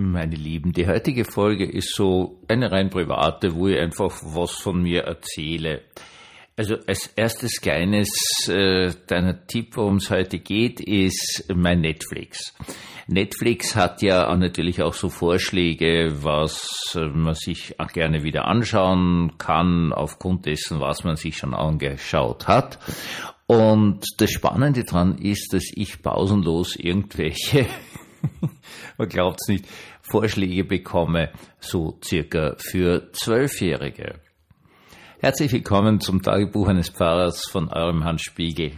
Meine Lieben, die heutige Folge ist so eine rein private, wo ich einfach was von mir erzähle. Also als erstes kleines äh, deiner Tipp, worum es heute geht, ist mein Netflix. Netflix hat ja natürlich auch so Vorschläge, was äh, man sich gerne wieder anschauen kann, aufgrund dessen, was man sich schon angeschaut hat. Und das Spannende daran ist, dass ich pausenlos irgendwelche, man glaubt es nicht, Vorschläge bekomme, so circa für Zwölfjährige. Herzlich willkommen zum Tagebuch eines Pfarrers von eurem Hans Spiegel.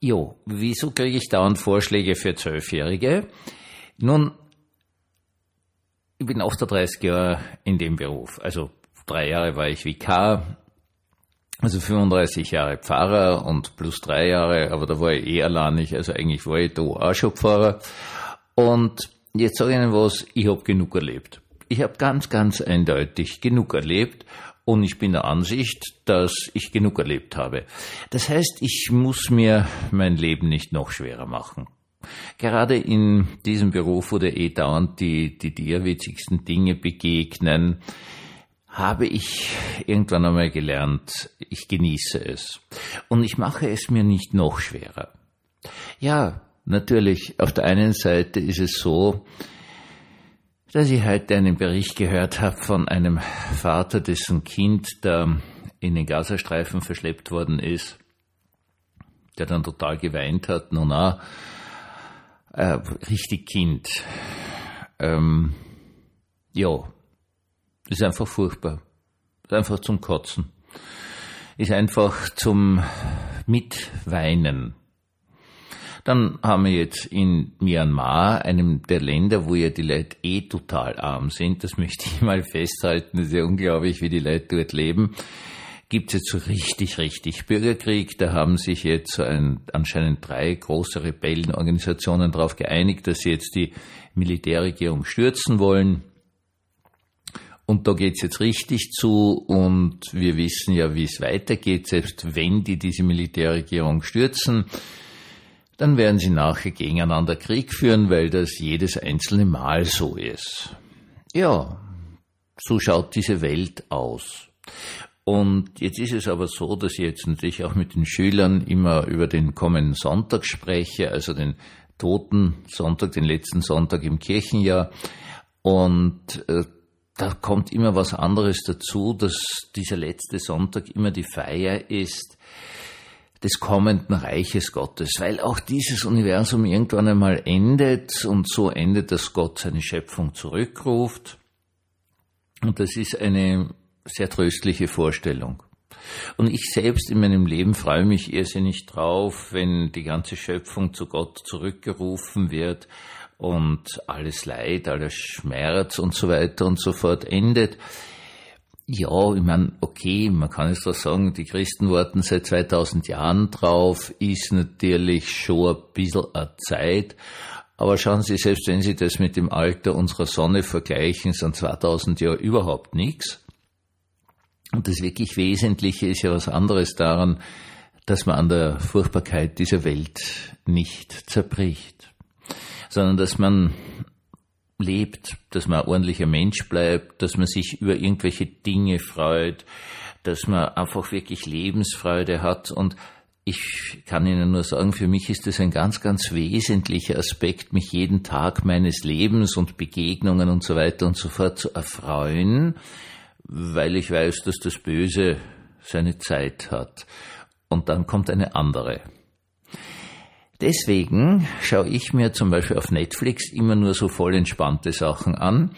Jo, wieso kriege ich dauernd Vorschläge für Zwölfjährige? Nun, ich bin 38 Jahre in dem Beruf. Also drei Jahre war ich Vikar, also 35 Jahre Pfarrer und plus drei Jahre, aber da war ich eh alleinig, also eigentlich war ich da auch schon Pfarrer. Und jetzt sage ich Ihnen was, ich habe genug erlebt. Ich habe ganz, ganz eindeutig genug erlebt und ich bin der Ansicht, dass ich genug erlebt habe. Das heißt, ich muss mir mein Leben nicht noch schwerer machen. Gerade in diesem Beruf, wo der eh dauernd die, die dir witzigsten Dinge begegnen, habe ich irgendwann einmal gelernt, ich genieße es. Und ich mache es mir nicht noch schwerer. Ja, natürlich, auf der einen Seite ist es so, dass ich heute einen Bericht gehört habe von einem Vater, dessen Kind da in den Gazastreifen verschleppt worden ist, der dann total geweint hat, nun na, äh, richtig Kind. Ähm, ja, ist einfach furchtbar. Ist einfach zum Kotzen. Ist einfach zum Mitweinen. Dann haben wir jetzt in Myanmar, einem der Länder, wo ja die Leute eh total arm sind, das möchte ich mal festhalten, das ist ja unglaublich, wie die Leute dort leben, gibt es jetzt so richtig, richtig Bürgerkrieg. Da haben sich jetzt so ein, anscheinend drei große Rebellenorganisationen darauf geeinigt, dass sie jetzt die Militärregierung stürzen wollen. Und da geht's jetzt richtig zu und wir wissen ja, wie es weitergeht, selbst wenn die diese Militärregierung stürzen, dann werden sie nachher gegeneinander Krieg führen, weil das jedes einzelne Mal so ist. Ja, so schaut diese Welt aus. Und jetzt ist es aber so, dass ich jetzt natürlich auch mit den Schülern immer über den kommenden Sonntag spreche, also den toten Sonntag, den letzten Sonntag im Kirchenjahr. Und äh, da kommt immer was anderes dazu, dass dieser letzte Sonntag immer die Feier ist des kommenden Reiches Gottes, weil auch dieses Universum irgendwann einmal endet und so endet, dass Gott seine Schöpfung zurückruft. Und das ist eine sehr tröstliche Vorstellung. Und ich selbst in meinem Leben freue mich irrsinnig drauf, wenn die ganze Schöpfung zu Gott zurückgerufen wird und alles Leid, alles Schmerz und so weiter und so fort endet. Ja, ich meine, okay, man kann es doch sagen, die Christen warten seit 2000 Jahren drauf, ist natürlich schon ein bisschen eine Zeit, aber schauen Sie, selbst wenn Sie das mit dem Alter unserer Sonne vergleichen, sind 2000 Jahre überhaupt nichts. Und das wirklich Wesentliche ist ja was anderes daran, dass man an der Furchtbarkeit dieser Welt nicht zerbricht sondern dass man lebt, dass man ein ordentlicher Mensch bleibt, dass man sich über irgendwelche Dinge freut, dass man einfach wirklich Lebensfreude hat und ich kann Ihnen nur sagen, für mich ist es ein ganz, ganz wesentlicher Aspekt, mich jeden Tag meines Lebens und Begegnungen und so weiter und so fort zu erfreuen, weil ich weiß, dass das Böse seine Zeit hat. Und dann kommt eine andere. Deswegen schaue ich mir zum Beispiel auf Netflix immer nur so voll entspannte Sachen an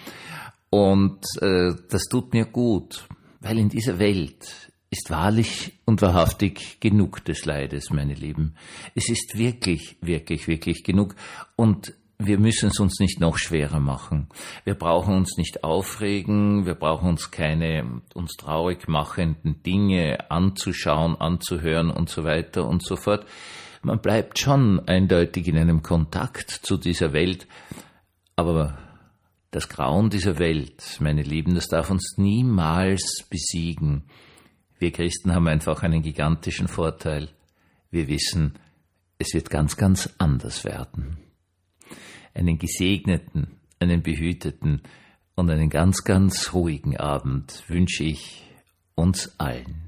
und äh, das tut mir gut, weil in dieser Welt ist wahrlich und wahrhaftig genug des Leides, meine Lieben. Es ist wirklich, wirklich, wirklich genug und wir müssen es uns nicht noch schwerer machen. Wir brauchen uns nicht aufregen, wir brauchen uns keine uns traurig machenden Dinge anzuschauen, anzuhören und so weiter und so fort man bleibt schon eindeutig in einem Kontakt zu dieser Welt, aber das Grauen dieser Welt, meine Lieben, das darf uns niemals besiegen. Wir Christen haben einfach einen gigantischen Vorteil. Wir wissen, es wird ganz, ganz anders werden. Einen gesegneten, einen behüteten und einen ganz, ganz ruhigen Abend wünsche ich uns allen.